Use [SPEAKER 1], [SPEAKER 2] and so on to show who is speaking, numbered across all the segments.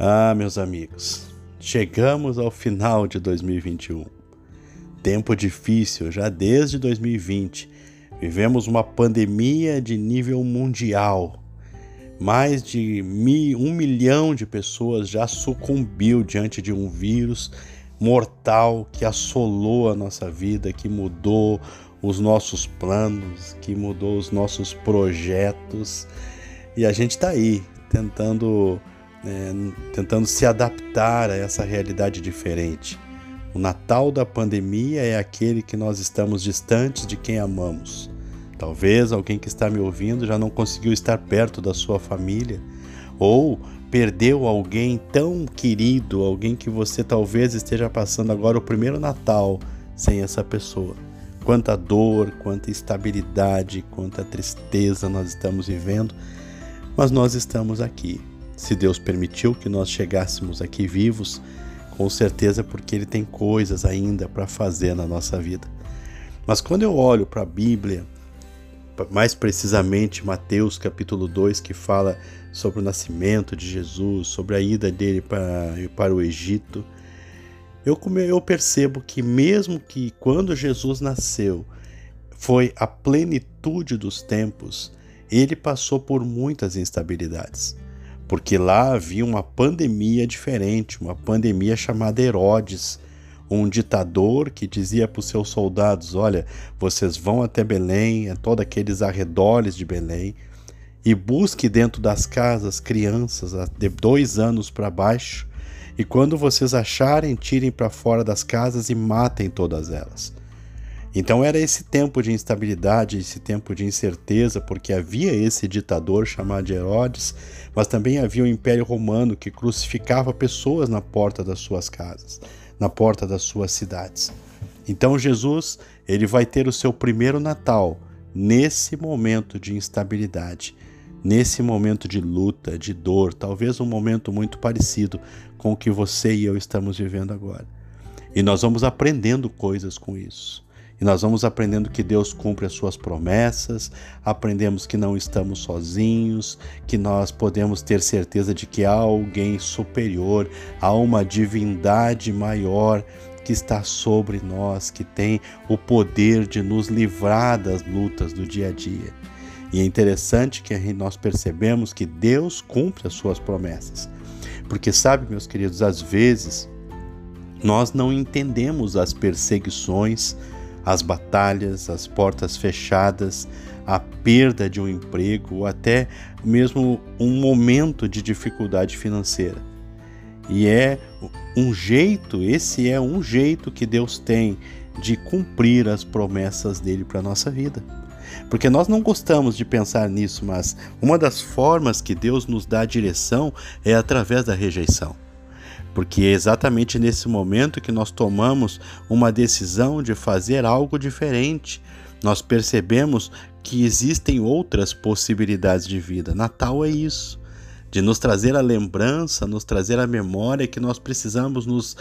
[SPEAKER 1] Ah, meus amigos, chegamos ao final de 2021. Tempo difícil já desde 2020. Vivemos uma pandemia de nível mundial. Mais de um milhão de pessoas já sucumbiu diante de um vírus mortal que assolou a nossa vida, que mudou os nossos planos, que mudou os nossos projetos. E a gente está aí tentando é, tentando se adaptar a essa realidade diferente. O Natal da pandemia é aquele que nós estamos distantes de quem amamos. Talvez alguém que está me ouvindo já não conseguiu estar perto da sua família, ou perdeu alguém tão querido, alguém que você talvez esteja passando agora o primeiro Natal sem essa pessoa. Quanta dor, quanta instabilidade, quanta tristeza nós estamos vivendo, mas nós estamos aqui se Deus permitiu que nós chegássemos aqui vivos, com certeza porque Ele tem coisas ainda para fazer na nossa vida. Mas quando eu olho para a Bíblia, mais precisamente Mateus capítulo 2, que fala sobre o nascimento de Jesus, sobre a ida dele para, para o Egito, eu, eu percebo que mesmo que quando Jesus nasceu foi a plenitude dos tempos, ele passou por muitas instabilidades porque lá havia uma pandemia diferente, uma pandemia chamada Herodes, um ditador que dizia para os seus soldados: Olha, vocês vão até Belém, a todos aqueles arredores de Belém, e busque dentro das casas crianças de dois anos para baixo, e quando vocês acharem, tirem para fora das casas e matem todas elas. Então era esse tempo de instabilidade, esse tempo de incerteza, porque havia esse ditador chamado Herodes, mas também havia o Império Romano que crucificava pessoas na porta das suas casas, na porta das suas cidades. Então Jesus, ele vai ter o seu primeiro Natal nesse momento de instabilidade, nesse momento de luta, de dor, talvez um momento muito parecido com o que você e eu estamos vivendo agora. E nós vamos aprendendo coisas com isso. E nós vamos aprendendo que Deus cumpre as suas promessas, aprendemos que não estamos sozinhos, que nós podemos ter certeza de que há alguém superior, há uma divindade maior que está sobre nós, que tem o poder de nos livrar das lutas do dia a dia. E é interessante que nós percebemos que Deus cumpre as suas promessas. Porque sabe, meus queridos, às vezes nós não entendemos as perseguições, as batalhas, as portas fechadas, a perda de um emprego ou até mesmo um momento de dificuldade financeira. E é um jeito, esse é um jeito que Deus tem de cumprir as promessas dele para a nossa vida. Porque nós não gostamos de pensar nisso, mas uma das formas que Deus nos dá direção é através da rejeição porque é exatamente nesse momento que nós tomamos uma decisão de fazer algo diferente. Nós percebemos que existem outras possibilidades de vida. Natal é isso de nos trazer a lembrança, nos trazer a memória que nós precisamos nos,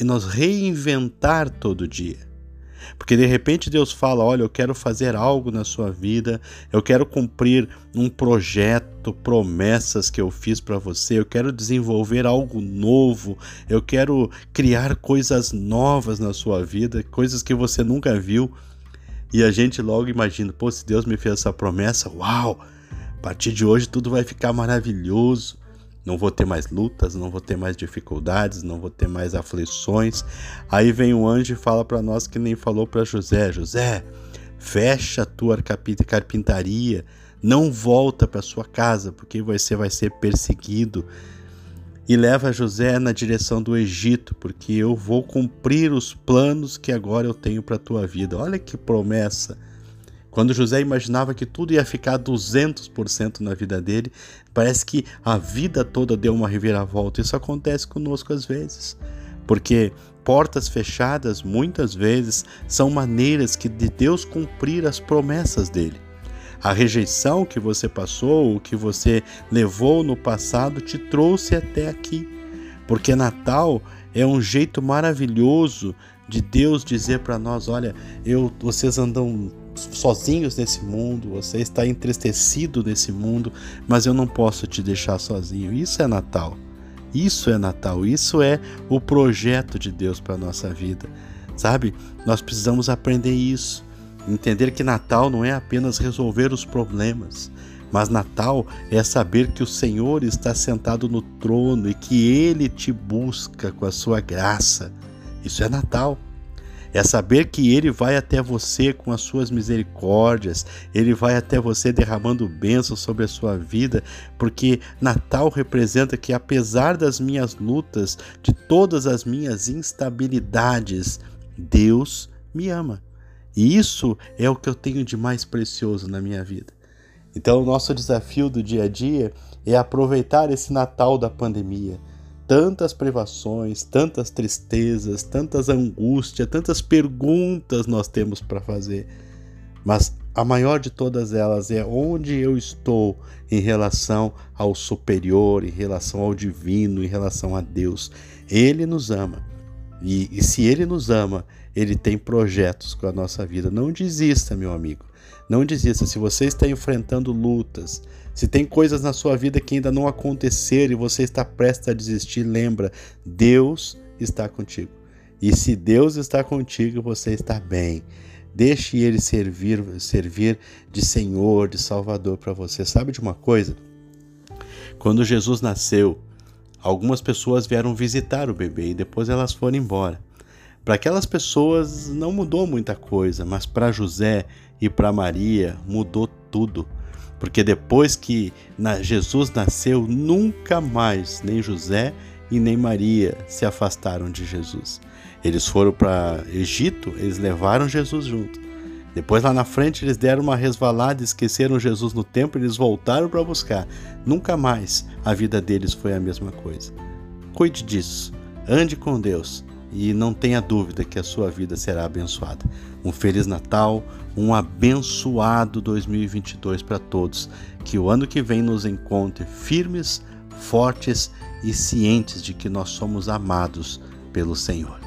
[SPEAKER 1] nos reinventar todo dia. Porque de repente Deus fala: Olha, eu quero fazer algo na sua vida, eu quero cumprir um projeto, promessas que eu fiz para você, eu quero desenvolver algo novo, eu quero criar coisas novas na sua vida, coisas que você nunca viu. E a gente logo imagina: pô, se Deus me fez essa promessa, uau! A partir de hoje tudo vai ficar maravilhoso não vou ter mais lutas, não vou ter mais dificuldades, não vou ter mais aflições. Aí vem o anjo e fala para nós que nem falou para José: José, fecha a tua carpintaria, não volta para sua casa, porque você vai ser perseguido. E leva José na direção do Egito, porque eu vou cumprir os planos que agora eu tenho para a tua vida. Olha que promessa! Quando José imaginava que tudo ia ficar 200% na vida dele, parece que a vida toda deu uma reviravolta. Isso acontece conosco às vezes, porque portas fechadas muitas vezes são maneiras que de Deus cumprir as promessas dele. A rejeição que você passou, o que você levou no passado, te trouxe até aqui. Porque Natal é um jeito maravilhoso de Deus dizer para nós: olha, eu, vocês andam sozinhos nesse mundo, você está entristecido nesse mundo, mas eu não posso te deixar sozinho. Isso é Natal. Isso é Natal, isso é o projeto de Deus para a nossa vida. Sabe? Nós precisamos aprender isso. Entender que Natal não é apenas resolver os problemas, mas Natal é saber que o Senhor está sentado no trono e que Ele te busca com a sua graça. Isso é Natal. É saber que Ele vai até você com as suas misericórdias, Ele vai até você derramando bênçãos sobre a sua vida, porque Natal representa que, apesar das minhas lutas, de todas as minhas instabilidades, Deus me ama. E isso é o que eu tenho de mais precioso na minha vida. Então, o nosso desafio do dia a dia é aproveitar esse Natal da pandemia. Tantas privações, tantas tristezas, tantas angústias, tantas perguntas nós temos para fazer. Mas a maior de todas elas é onde eu estou em relação ao superior, em relação ao divino, em relação a Deus. Ele nos ama. E, e se ele nos ama, ele tem projetos com a nossa vida. Não desista, meu amigo. Não desista. Se você está enfrentando lutas, se tem coisas na sua vida que ainda não aconteceram e você está prestes a desistir, lembra: Deus está contigo. E se Deus está contigo, você está bem. Deixe Ele servir, servir de Senhor, de Salvador para você. Sabe de uma coisa? Quando Jesus nasceu, algumas pessoas vieram visitar o bebê e depois elas foram embora. Para aquelas pessoas não mudou muita coisa, mas para José e para Maria mudou tudo. Porque depois que Jesus nasceu, nunca mais nem José e nem Maria se afastaram de Jesus. Eles foram para Egito, eles levaram Jesus junto. Depois lá na frente eles deram uma resvalada, esqueceram Jesus no templo, eles voltaram para buscar. Nunca mais a vida deles foi a mesma coisa. Cuide disso. Ande com Deus e não tenha dúvida que a sua vida será abençoada. Um feliz Natal, um abençoado 2022 para todos. Que o ano que vem nos encontre firmes, fortes e cientes de que nós somos amados pelo Senhor.